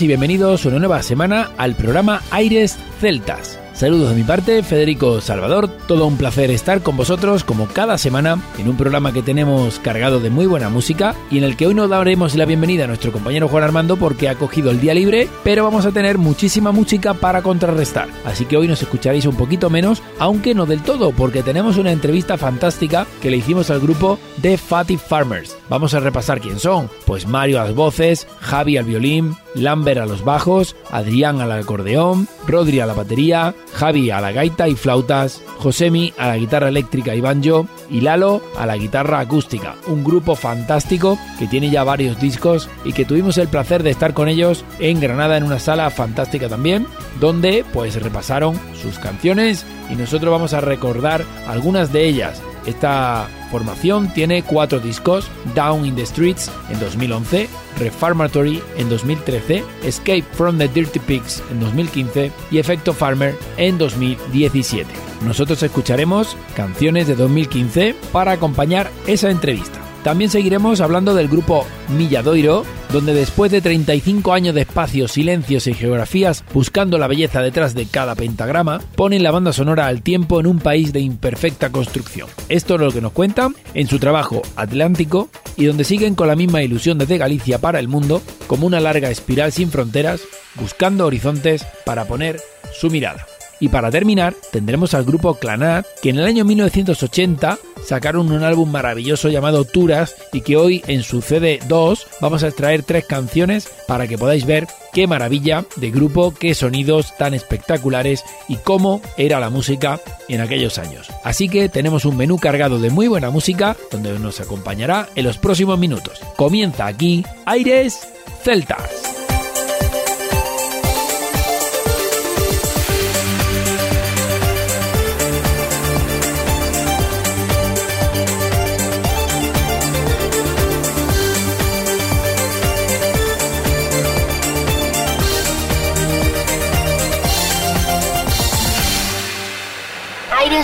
Y bienvenidos una nueva semana al programa Aires Celtas. Saludos de mi parte, Federico Salvador. Todo un placer estar con vosotros como cada semana en un programa que tenemos cargado de muy buena música y en el que hoy no daremos la bienvenida a nuestro compañero Juan Armando porque ha cogido el día libre, pero vamos a tener muchísima música para contrarrestar. Así que hoy nos escucharéis un poquito menos, aunque no del todo, porque tenemos una entrevista fantástica que le hicimos al grupo de Fatty Farmers. Vamos a repasar quién son. Pues Mario a las voces, Javi al violín, Lambert a los bajos, Adrián al acordeón, Rodri a la batería, Javi a la gaita y flautas, Josemi a la guitarra eléctrica y banjo y Lalo a la guitarra acústica. Un grupo fantástico que tiene ya varios discos y que tuvimos el placer de estar con ellos en Granada en una sala fantástica también, donde pues repasaron sus canciones y nosotros vamos a recordar algunas de ellas. Esta formación tiene cuatro discos, Down in the Streets en 2011, Reformatory en 2013, Escape from the Dirty Pigs en 2015 y Efecto Farmer en 2017. Nosotros escucharemos canciones de 2015 para acompañar esa entrevista. También seguiremos hablando del grupo Milladoiro, donde después de 35 años de espacios, silencios y geografías buscando la belleza detrás de cada pentagrama, ponen la banda sonora al tiempo en un país de imperfecta construcción. Esto es lo que nos cuentan en su trabajo Atlántico y donde siguen con la misma ilusión desde Galicia para el mundo, como una larga espiral sin fronteras, buscando horizontes para poner su mirada. Y para terminar, tendremos al grupo Clanat, que en el año 1980 sacaron un álbum maravilloso llamado Turas y que hoy en su CD2 vamos a extraer tres canciones para que podáis ver qué maravilla de grupo, qué sonidos tan espectaculares y cómo era la música en aquellos años. Así que tenemos un menú cargado de muy buena música donde nos acompañará en los próximos minutos. Comienza aquí Aires Celtas.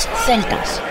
Celtas.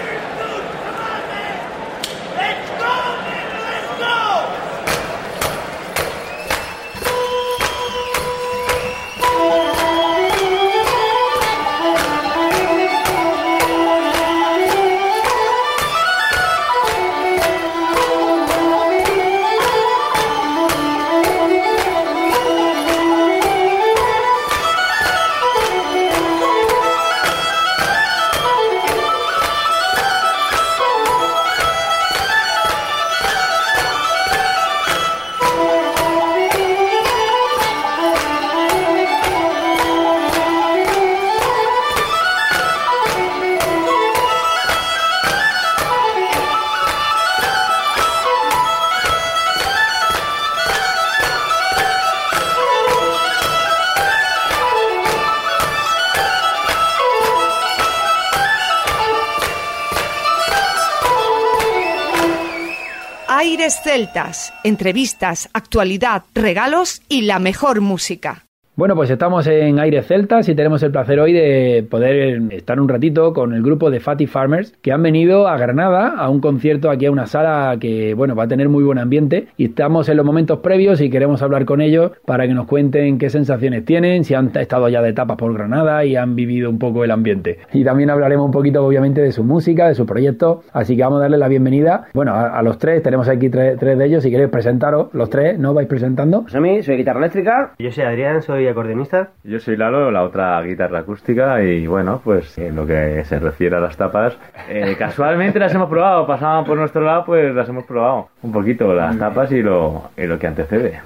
Celtas, entrevistas, actualidad, regalos y la mejor música. Bueno, pues estamos en Aires Celtas y tenemos el placer hoy de poder estar un ratito con el grupo de Fatty Farmers que han venido a Granada a un concierto aquí a una sala que, bueno, va a tener muy buen ambiente y estamos en los momentos previos y queremos hablar con ellos para que nos cuenten qué sensaciones tienen, si han estado ya de etapas por Granada y han vivido un poco el ambiente. Y también hablaremos un poquito, obviamente, de su música, de su proyecto, así que vamos a darle la bienvenida, bueno, a, a los tres, tenemos aquí tres, tres, de ellos, si queréis presentaros, los tres, ¿no? Vais presentando. Pues a mí, soy guitarra eléctrica. Yo soy Adrián, soy acordeonista. Yo soy Lalo, la otra guitarra acústica y bueno, pues en lo que se refiere a las tapas, eh, casualmente las hemos probado, pasaban por nuestro lado, pues las hemos probado un poquito, las tapas y lo, y lo que antecede.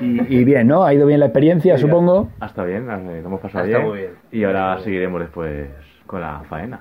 Y, bien, ¿no? Ha ido bien la experiencia, supongo. Hasta bien, lo hemos pasado bien. Muy bien. Y ahora seguiremos después con la faena.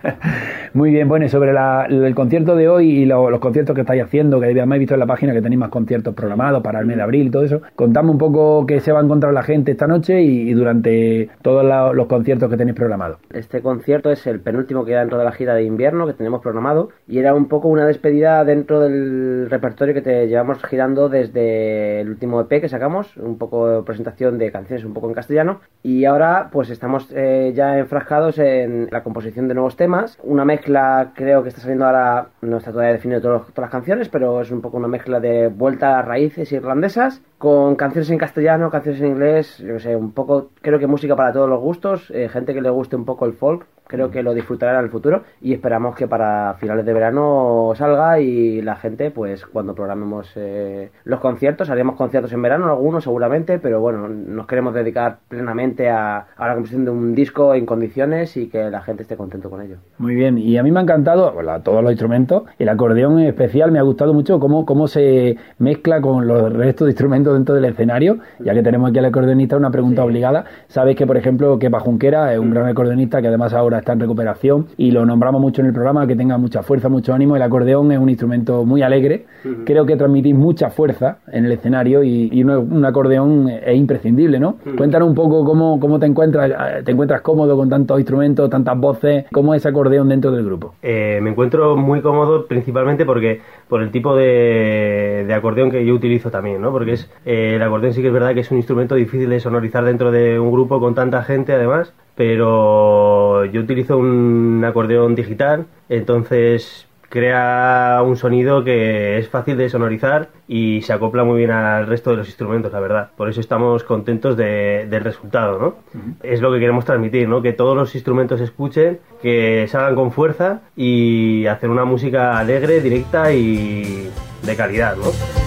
Muy bien, bueno, sobre el concierto de hoy y los conciertos que estáis haciendo, que además he visto en la página que tenéis más conciertos programados para el mes de abril y todo eso, contadme un poco qué se va a encontrar la gente esta noche y, durante todos los conciertos que tenéis programados. Este concierto es el penúltimo que da dentro de la gira de invierno que tenemos programado y era un poco una despedida dentro del repertorio que te llevamos girando desde el último EP que sacamos, un poco de presentación de canciones un poco en castellano y ahora pues estamos eh, ya enfrascados en en la composición de nuevos temas. Una mezcla, creo que está saliendo ahora, no está todavía definido todas las canciones, pero es un poco una mezcla de vuelta a raíces irlandesas con canciones en castellano, canciones en inglés, yo sé, un poco, creo que música para todos los gustos, eh, gente que le guste un poco el folk, creo que lo disfrutará en el futuro y esperamos que para finales de verano salga y la gente, pues cuando programemos eh, los conciertos, haremos conciertos en verano, algunos seguramente, pero bueno, nos queremos dedicar plenamente a, la composición de un disco en condiciones y que la gente esté contento con ello. Muy bien, y a mí me ha encantado todos los instrumentos, el acordeón en especial me ha gustado mucho cómo, cómo se mezcla con los restos de instrumentos dentro del escenario, ya que tenemos aquí al acordeonista una pregunta obligada. Sabéis que, por ejemplo, que Bajunquera es un gran acordeonista que además ahora está en recuperación y lo nombramos mucho en el programa, que tenga mucha fuerza, mucho ánimo. El acordeón es un instrumento muy alegre, creo que transmitís mucha fuerza en el escenario y, un, acordeón es imprescindible, ¿no? Cuéntanos un poco cómo, cómo te encuentras, eh, te encuentras cómodo con tantos instrumentos, tantas voces, cómo es ese acordeón dentro del grupo. Eh, me encuentro muy cómodo principalmente porque por el tipo de, acordeón que yo utilizo también, ¿no? Porque es eh, el acordeón sí que es verdad que es un instrumento difícil de sonorizar dentro de un grupo con tanta gente además pero yo utilizo un acordeón digital, entonces crea un sonido que es fácil de sonorizar y se acopla muy bien al resto de los instrumentos, la verdad. Por eso estamos contentos del resultado, ¿no? Es lo que queremos transmitir, ¿no? Que todos los instrumentos se escuchen, que salgan con fuerza y hacer una música alegre, directa y de calidad, ¿no?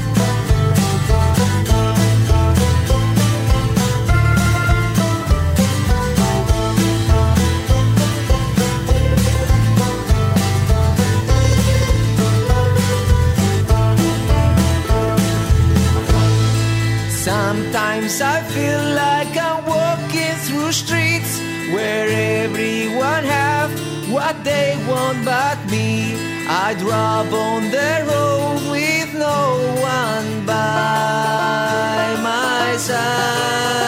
Want but me. I drop on the road with no one by my side.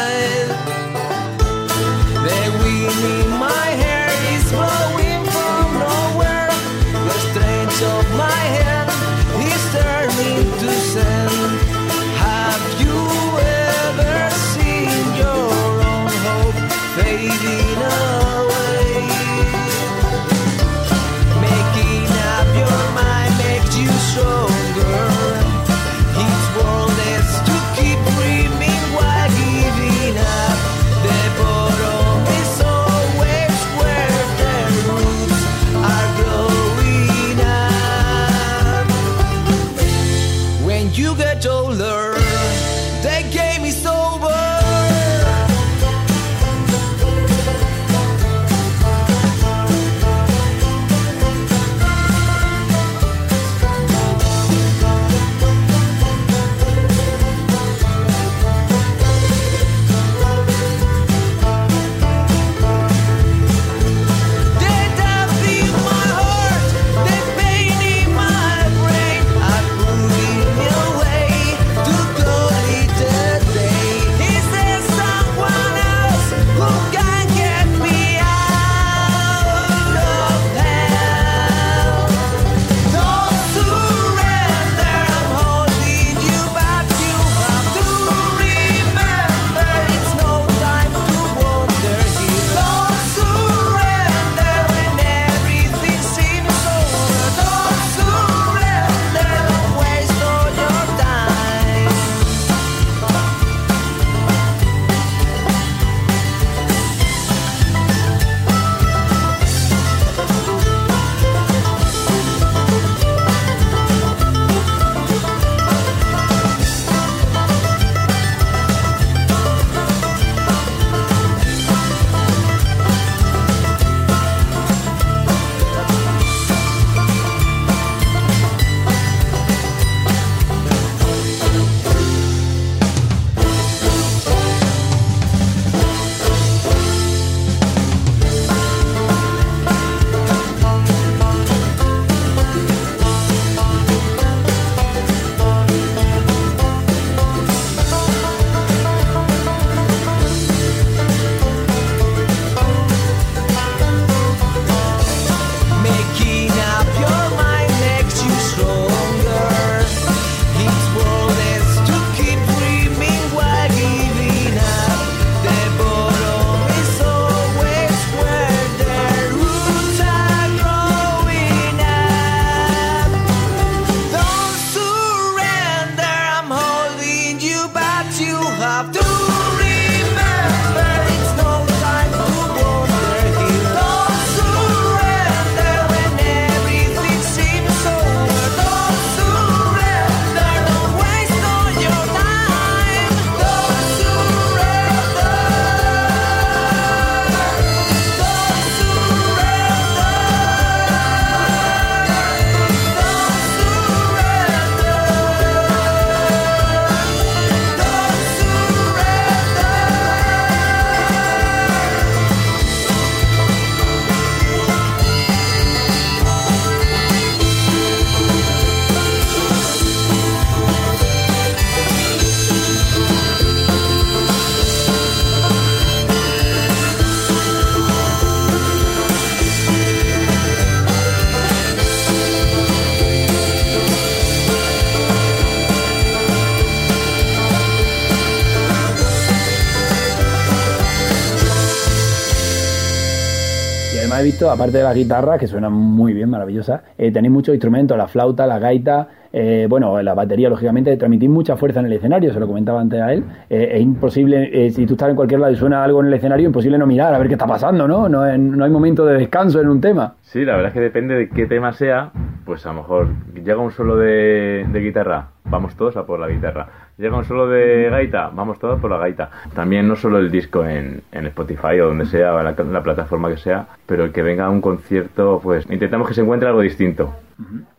Además he visto, aparte de las guitarras, que suenan muy bien, maravillosas, eh, tenéis muchos instrumentos, la flauta, la gaita, eh, bueno, la batería, lógicamente, transmitís mucha fuerza en el escenario, se lo comentaba antes a él. Eh, es imposible, eh, si tú estás en cualquier lado y suena algo en el escenario, imposible no mirar a ver qué está pasando, ¿no? No, no hay momento de descanso en un tema. Sí, la verdad es que depende de qué tema sea, pues a lo mejor llega un solo de guitarra, vamos todos a por la guitarra. Llega un solo de gaita, vamos todos por la gaita. También no solo el disco en, en Spotify o donde sea, en la, la plataforma que sea, pero que venga a un concierto, pues intentamos que se encuentre algo distinto.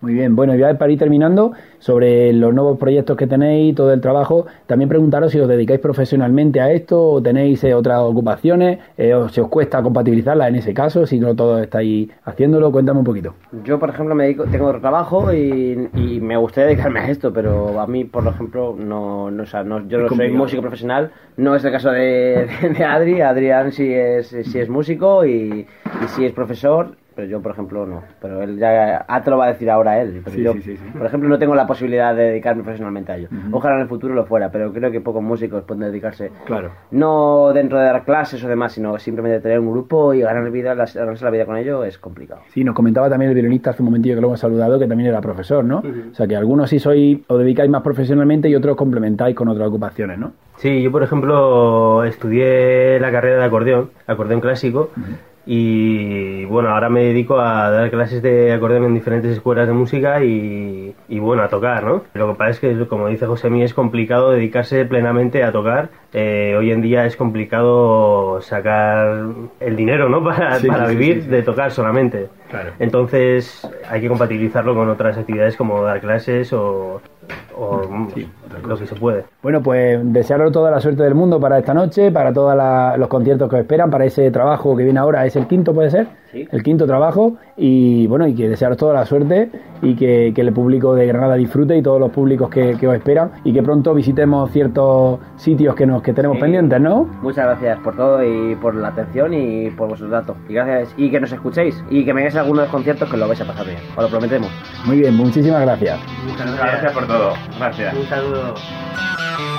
Muy bien, bueno, y ya para ir terminando, sobre los nuevos proyectos que tenéis, todo el trabajo, también preguntaros si os dedicáis profesionalmente a esto o tenéis eh, otras ocupaciones, eh, o si os cuesta compatibilizarlas en ese caso, si no todos estáis haciéndolo, cuéntame un poquito. Yo, por ejemplo, me dedico, tengo otro trabajo y, y me gustaría dedicarme a esto, pero a mí, por ejemplo, no, no, o sea, no- yo no soy músico profesional. No es el caso de, de Adri. Adrián sí es, sí es músico y, y sí es profesor, pero yo, por ejemplo, no. Pero él ya ah, te lo va a decir ahora él. Pero Sí, yo, sí, sí, sí. por ejemplo, no tengo la posibilidad de dedicarme profesionalmente a ello. Ojalá en el futuro lo fuera, pero creo que pocos músicos pueden dedicarse Claro. no dentro de dar clases o demás, sino simplemente tener un grupo y ganar vida, ganarse la vida con ello es complicado. Sí, nos comentaba también el violinista hace un momentillo que lo hemos saludado, que también era profesor, ¿no? O sea, que algunos sí sois, os dedicáis más profesionalmente y otros complementáis con otras ocupaciones, ¿no? Sí, yo por ejemplo estudié la carrera de acordeón, acordeón clásico, y bueno, ahora me dedico a dar clases de acordeón en diferentes escuelas de música y, y, bueno, a tocar, ¿no? Lo que pasa es que, como dice José Mí, es complicado dedicarse plenamente a tocar. Eh, hoy en día es complicado sacar el dinero, ¿no? Para, Sí, para sí, sí, vivir sí, sí. de tocar solamente. Claro. Entonces hay que compatibilizarlo con otras actividades como dar clases o, o lo que se puede. Bueno, pues desearos toda la suerte del mundo para esta noche, para todos los conciertos que os esperan, para ese trabajo que viene ahora, es el quinto, puede ser, Sí. el quinto trabajo, y bueno, y que desearos toda la suerte y que, que el público de Granada disfrute y todos los públicos que, que os esperan y que pronto visitemos ciertos sitios que nos que tenemos Sí. pendientes, ¿no? Muchas gracias por todo y por la atención y por vuestros datos. Y gracias y que nos escuchéis y que me hagáis algunos de los conciertos que lo vais a pasar bien. Os lo prometemos. Muy bien, muchísimas gracias. Muchas gracias por todo. Gracias. Un saludo. Oh.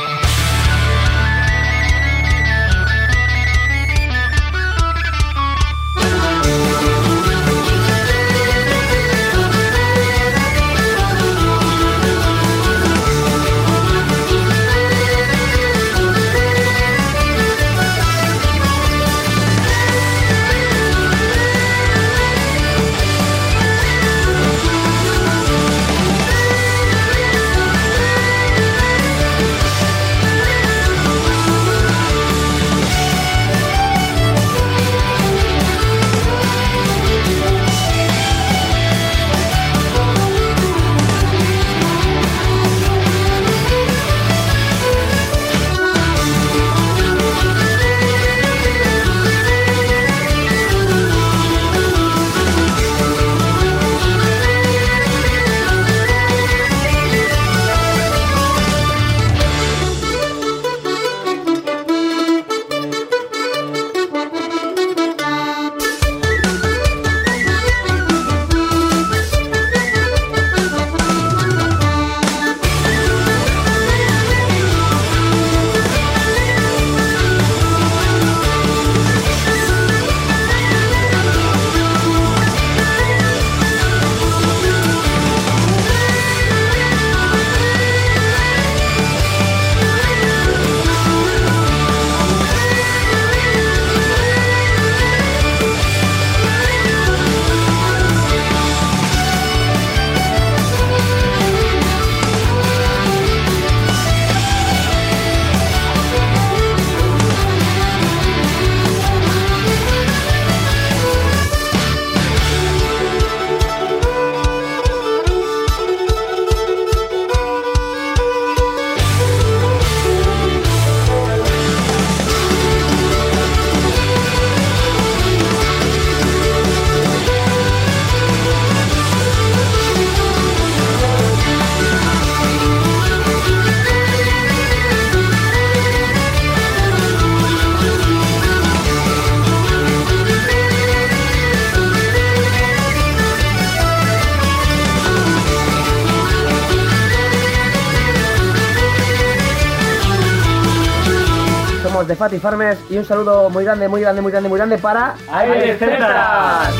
De Fatty Farmers y un saludo muy grande, muy grande, muy grande, muy grande para Aires Celtas.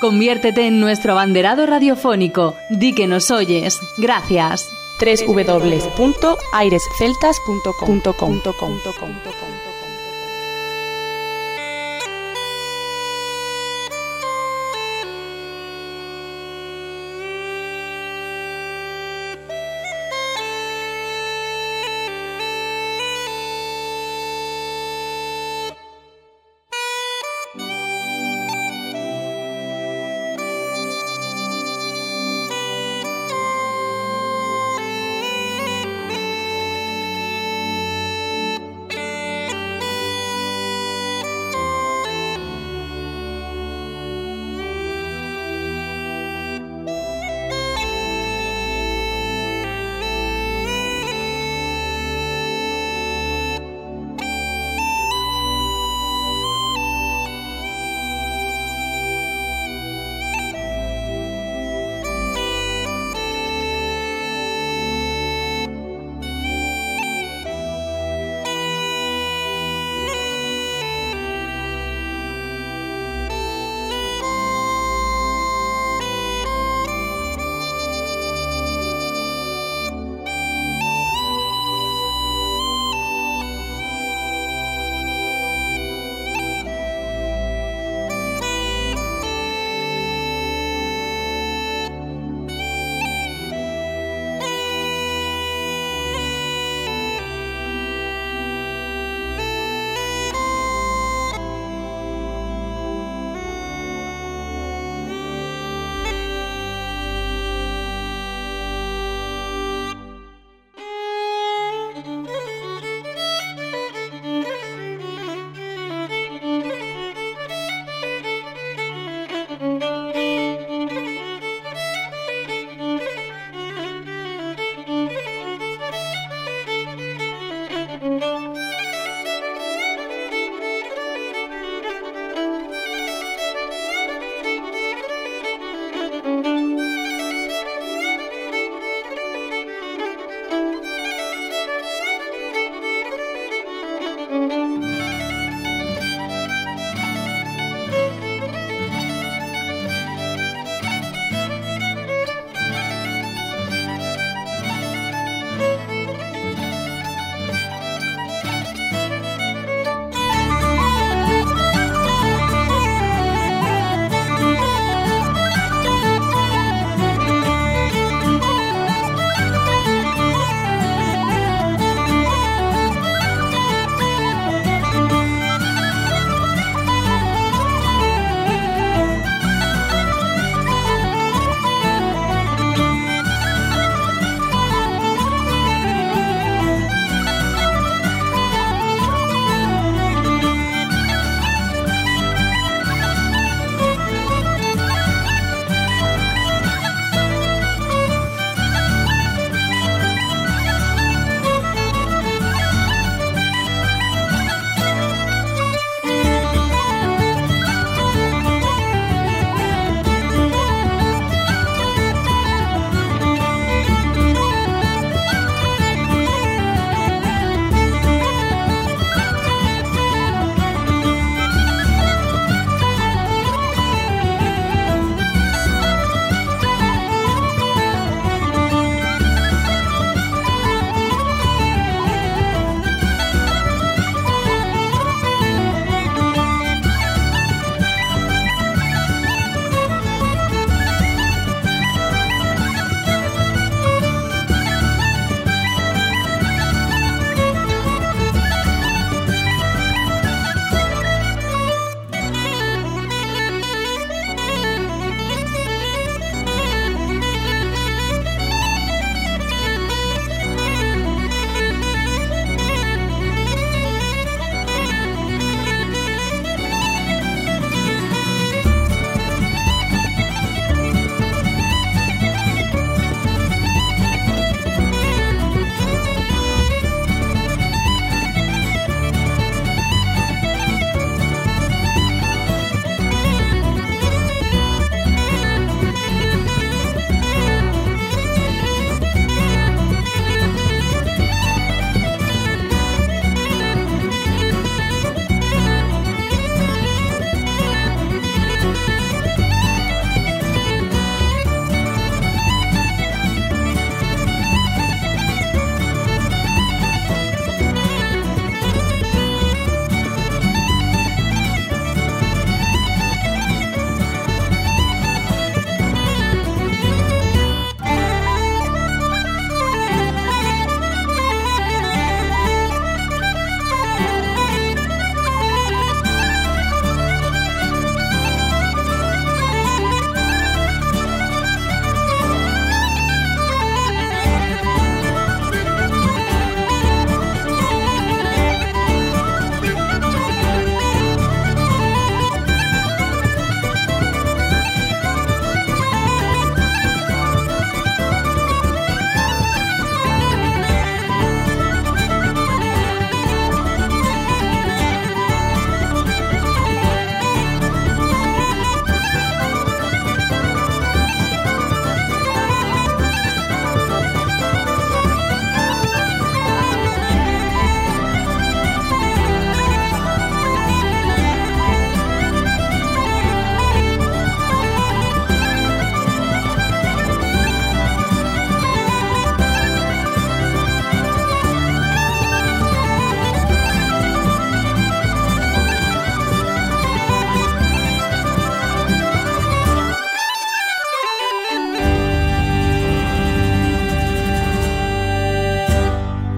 Conviértete en nuestro abanderado radiofónico. Di que nos oyes. Gracias. www.airesceltas.com.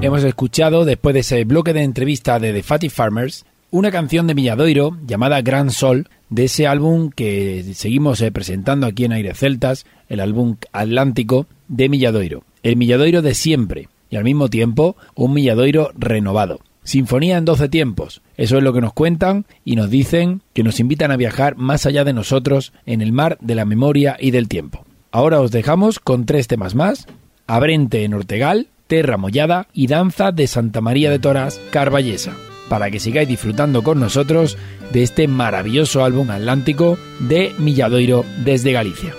hemos escuchado, después de ese bloque de entrevista de The Fatty Farmers, una canción de Milladoiro llamada Gran Sol, de ese álbum que seguimos eh, presentando aquí en Aire Celtas, el álbum Atlántico de Milladoiro. El Milladoiro de siempre y al mismo tiempo un Milladoiro renovado. Sinfonía en 12 tiempos. Eso es lo que nos cuentan y nos dicen que nos invitan a viajar más allá de nosotros en el mar de la memoria y del tiempo. Ahora os dejamos con tres temas más. Abrente en Ortegal, Terra y Danza de Santa María de Toras, Carballesa para que sigáis disfrutando con nosotros de este maravilloso álbum atlántico de Milladoiro desde Galicia.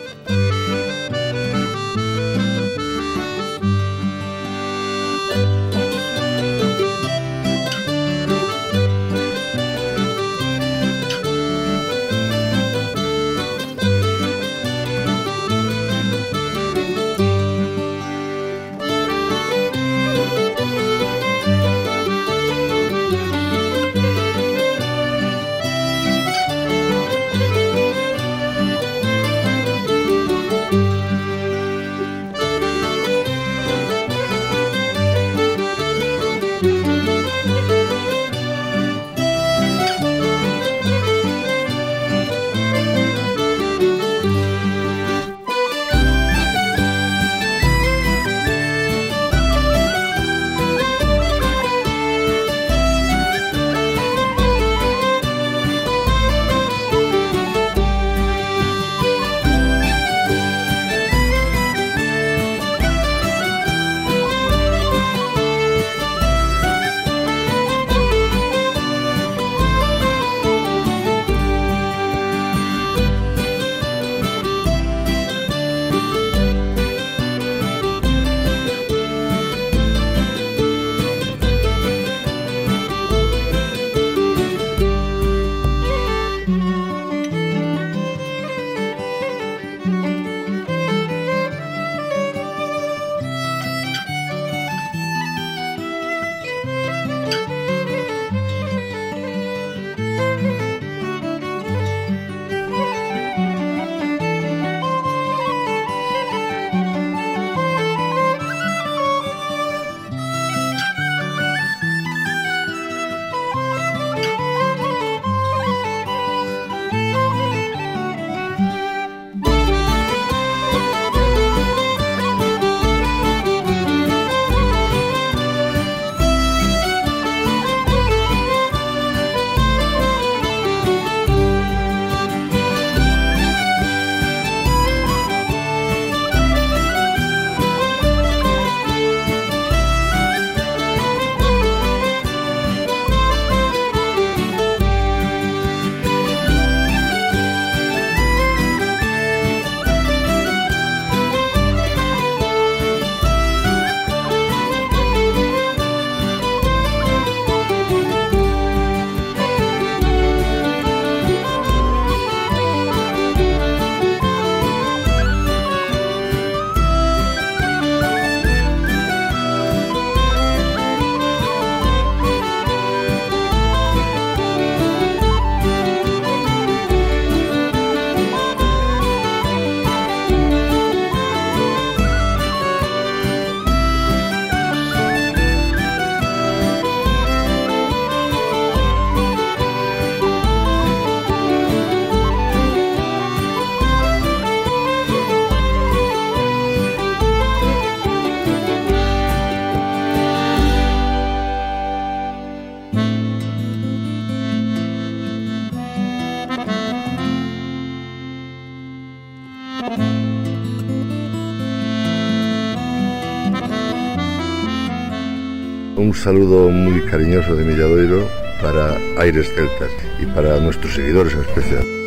Saludo muy cariñoso de Milladoiro para Aires Celtas y para nuestros seguidores en especial.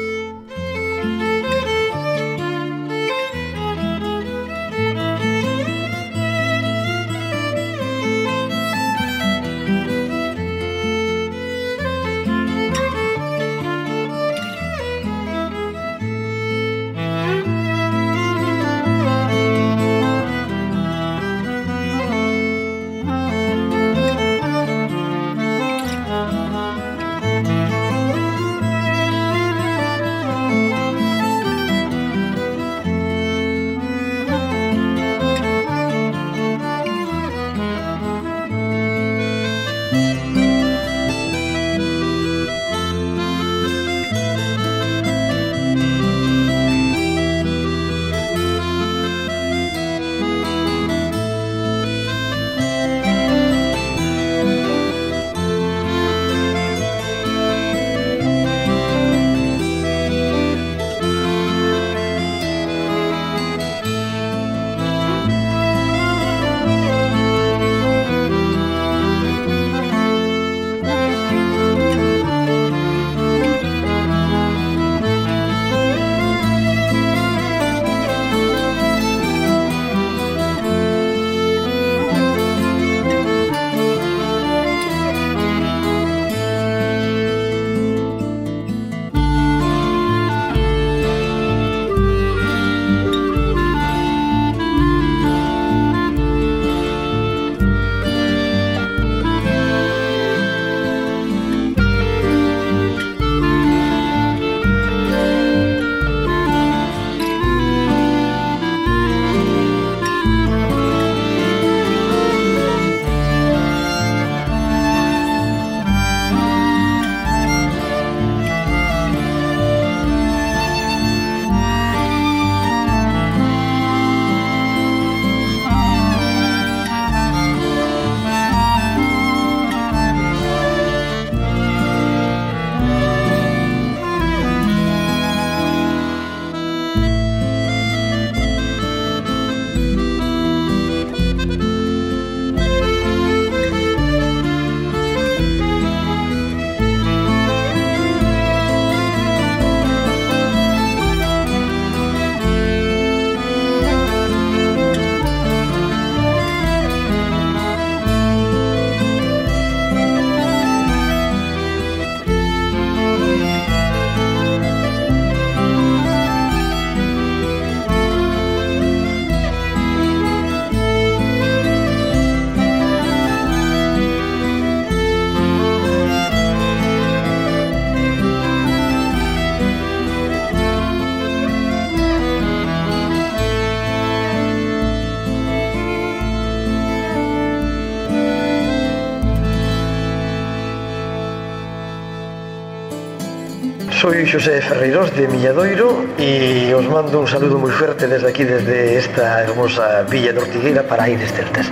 Soy Xosé Ferreiros de Milladoiro e os mando un saludo moi fuerte desde aquí, desde esta hermosa Villa de Ortigueira para Aires Celtas.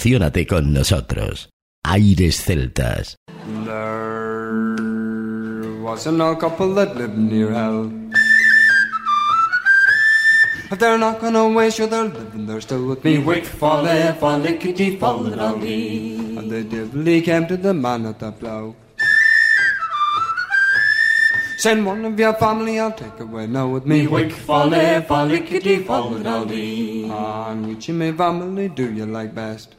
Emocionate con nosotros. Aires Celtas. There was an old couple that lived near hell. If they're not gonna waste you, they're living, they're still with me. Wick, folly, folly, kitty, folly, dolly. And the devil came to the man at the plough. Send one of your family, I'll take away now with me. Wick, folly, folly, kitty, folly, dolly. Ah, and which of my family do you like best?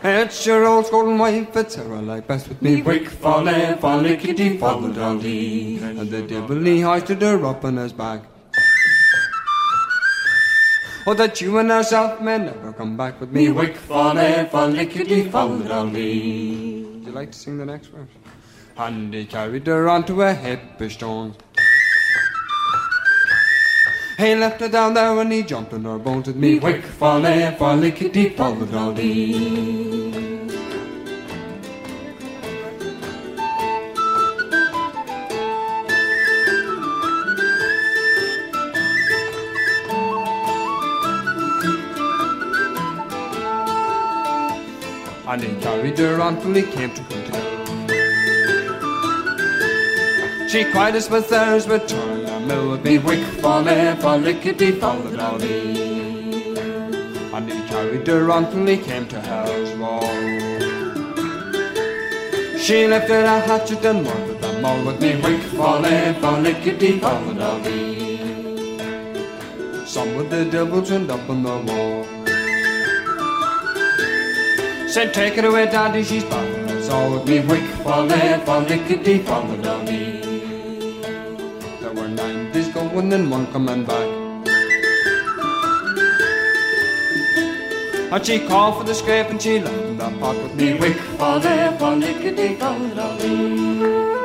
It's your old golden wife, it's her I like best with me. Wick, folly, folly, kitty, folly, dolly. And the devil he hoisted her up on his back. Oh, that you and herself may never come back with me. Wick, folly, folly, kitty, folly, dolly. Would you like to sing the next verse? And he carried her onto a heap of stones. He left her down there and he jumped on her bones with me. Wick, folly, folly, kitty, folly, dolly. And he carried her on till he came to Quinton. She cried as with theirs return be wick folly kitty folly. And he carried her on till he came to hell's wall. She lifted a hatchet and murdered them all with me wick folly kitty folly. Some with the devil turned up on the wall. Said take it away daddy she's bothering us all with me wick folly kitty folly going and one coming back. And she called for the scrape and she left in the pot with me wick folly folly kitty folly dolly.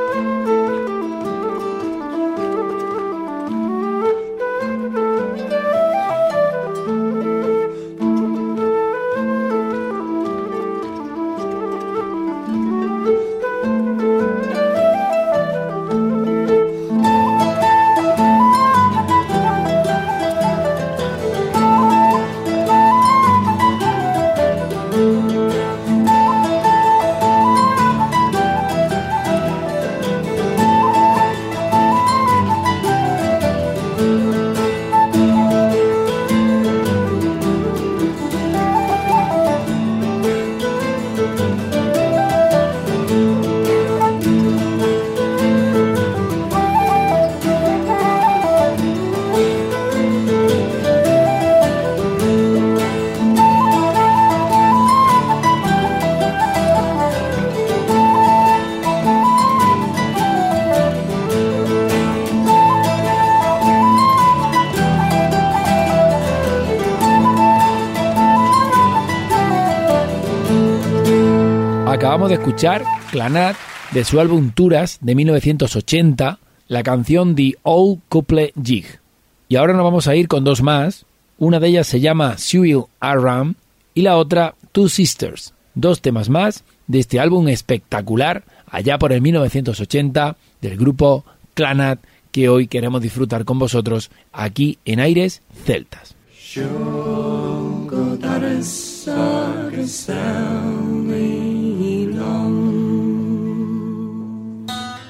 Escuchar Clanat de su álbum Turas de 1980, la canción The Old Couple Jig. Y ahora nos vamos a ir con dos más. Una de ellas se llama Sewell Aram y la otra Two Sisters. Dos temas más de este álbum espectacular allá por el 1980 del grupo Clanat que hoy queremos disfrutar con vosotros aquí en Aires Celtas.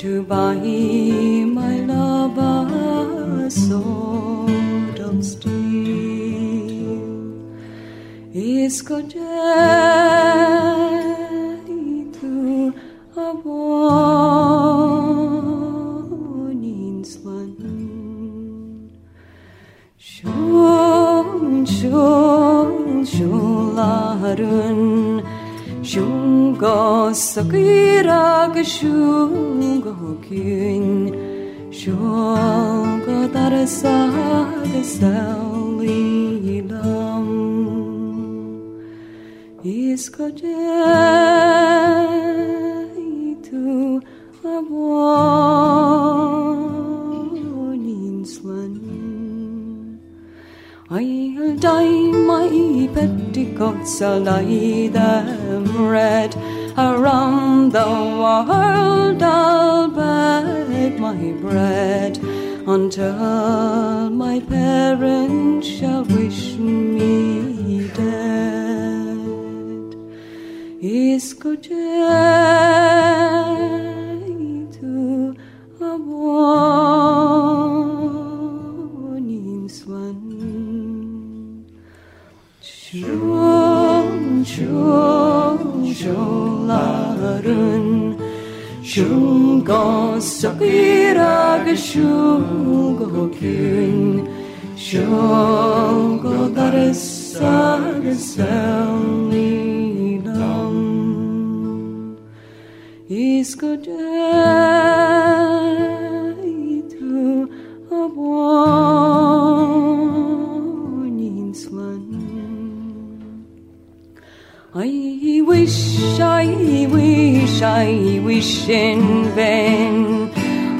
to buy my love a sword of steel. Iskođeni tu avonin slan. Şol şol şolların gosszakírák, sungokűny, sokat arra szág szállílam. Iskacsejtő a bonyinszlan, I'll dye my petticoats, I'll dye them red, Around the world I'll bake my bread until my parents shall wish me dead. Avoninslan. Shum, shum, yolların Şungo sakırak şungo gün Şungo darısar good wish, I wish in vain.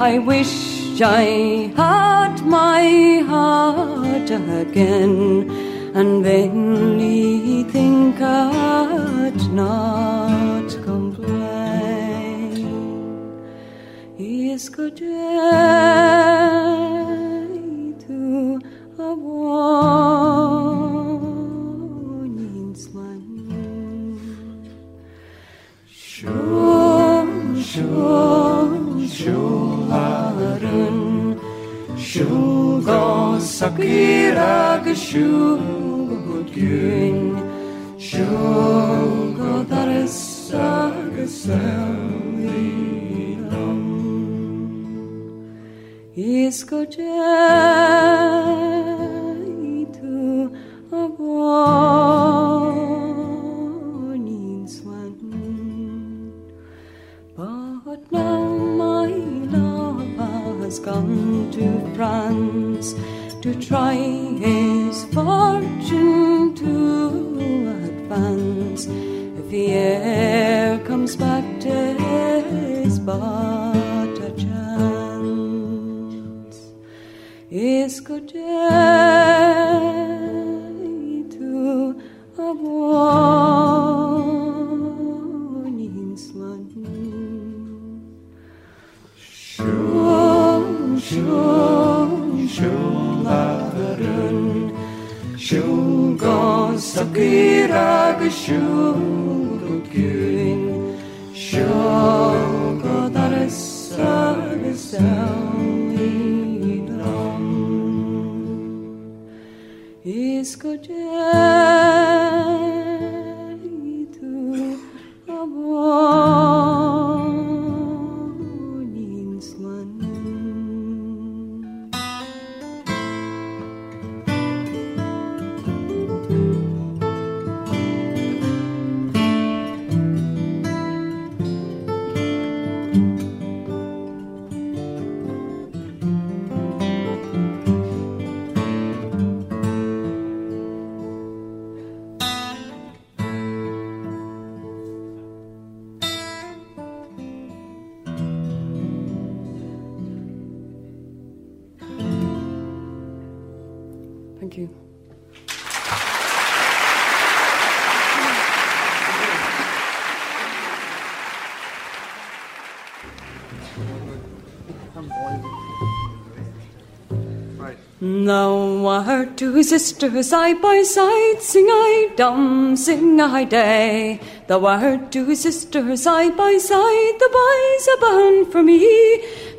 I wish I had my heart again, and vainly think I'd not complain. Iskoteitu Kira geshung gut gün Shung godar sageselinam But now my love has come to France to try his fortune to advance. If he e'er comes back, 'tis but a chance. Iskoteitu Sungkonsak irag sungkutkin Sungkotarasag salinam iskujen. Art two sisters side by side, sing I dum, sing I day. Thou art two sisters side by side, the boys are bound for me.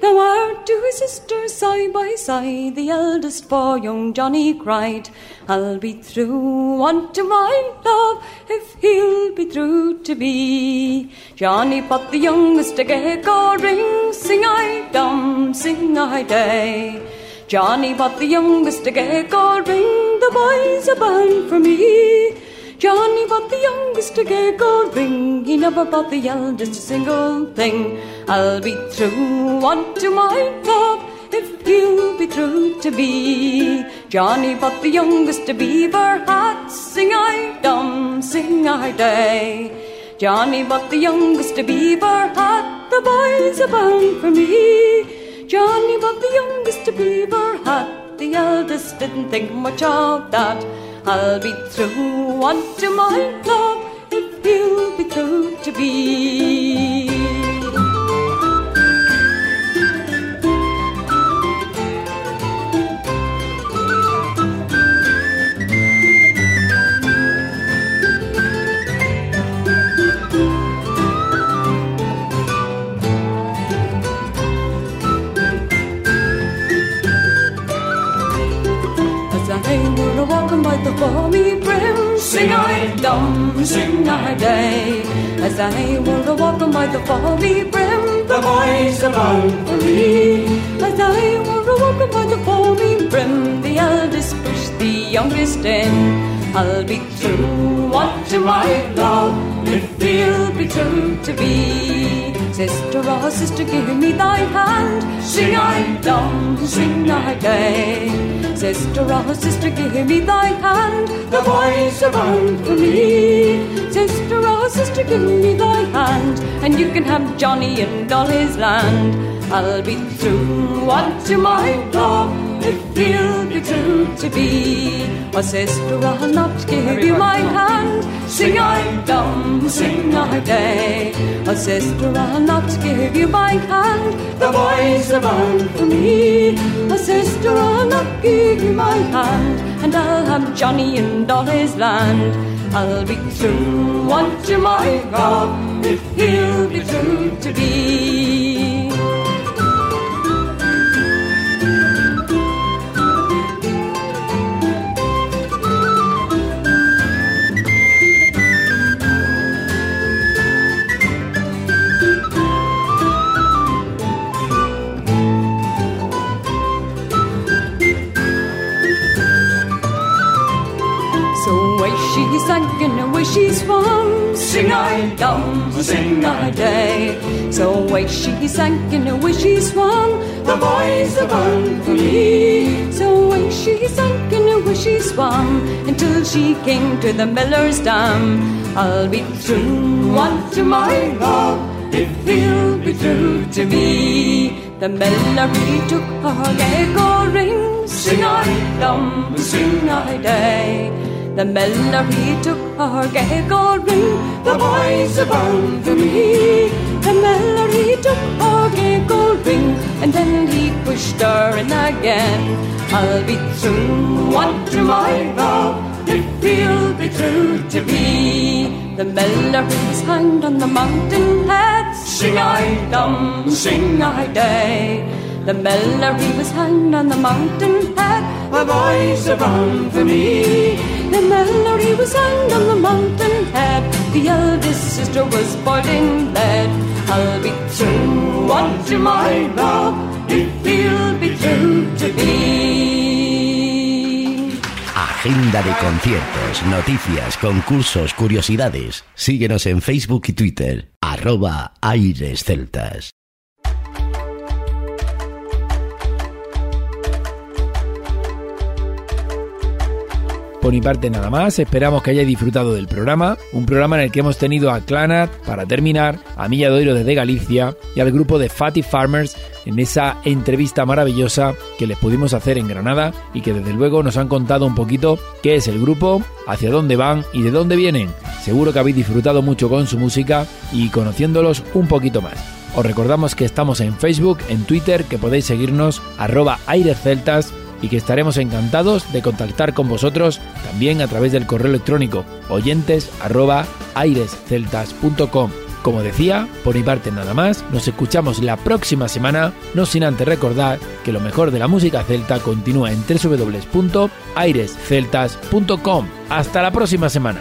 Thou art two sisters side by side, the eldest for young Johnny cried, I'll be true unto my love if he'll be true to me. Johnny but the youngest a gecko ring, sing I dum, sing I day. Johnny bought the youngest a gay gold ring, the boys are bound for me. Johnny bought the youngest a gay gold ring, he never bought the eldest a single thing. I'll be true unto my love if you'll be true to me. Johnny bought the youngest a beaver hat, sing I dum, sing I day. Johnny bought the youngest a beaver hat, the boys are bound for me. Johnny bought the youngest a beaver hat, the eldest didn't think much of that. I'll be true unto my love if he'll be true to be. By the balmy brim, sing I dum, sing I day. As I were walking by the balmy brim, the boys bound for me. As I were walking by the balmy brim, the eldest pushed the youngest in. I'll be true what unto my love if he'll be true to be. Sister, oh sister, give me thy hand. Sing I dum, sing I day. Sister, oh sister, give me thy hand. The boys are bound for me. Sister, oh sister, give me thy hand, and you can have Johnny and all his land. I'll be through, true unto my love if he'll be true to be. Oh, sister, I'll not give you my hand. Sing I dumb, sing I day. Oh, sister, I'll not give you my hand. The boys are bound for me. Oh, sister, I'll not give you my hand, and I'll have Johnny and all his land. I'll be true unto my God if he'll be true to be. Sank and away she swam. Sing I dum, sing I day. So away she sank and away she swam. The boys are bound for me. So away she sank and away she swam until she came to the miller's dam. I'll be true unto my love if he'll be true to me. The miller he took her gecko oh, ring. Sing I dum, sing I day. The miller he took her gecko ring. The boys are bound for me. The miller he took her gecko ring, and then he pushed her in again. I'll be true unto my love if he'll be true to me. The miller is hanged on the mountain head. Sing I dum, sing I day. The miller he was hanged on the mountain head. The boys are bound for me. The miller he was hanged on the mountain head. The eldest sister was boiled in lead. I'll be true unto my love if he'll be true to be. Agenda de conciertos, noticias, concursos, curiosidades. Síguenos en Facebook y Twitter. Arroba Aires Celtas. Por mi parte nada más, esperamos que hayáis disfrutado del programa, un programa en el que hemos tenido a Clanat, para terminar, a Milla Doiro desde Galicia y al grupo de Fatty Farmers en esa entrevista maravillosa que les pudimos hacer en Granada y que desde luego nos han contado un poquito qué es el grupo, hacia dónde van y de dónde vienen. Seguro que habéis disfrutado mucho con su música y conociéndolos un poquito más. Os recordamos que estamos en Facebook, en Twitter, que podéis seguirnos arroba airesceltas y que estaremos encantados de contactar con vosotros también a través del correo electrónico oyentes. Como decía, por mi parte nada más, nos escuchamos la próxima semana, no sin antes recordar que lo mejor de la música celta continúa en www.airesceltas.com. Hasta la próxima semana.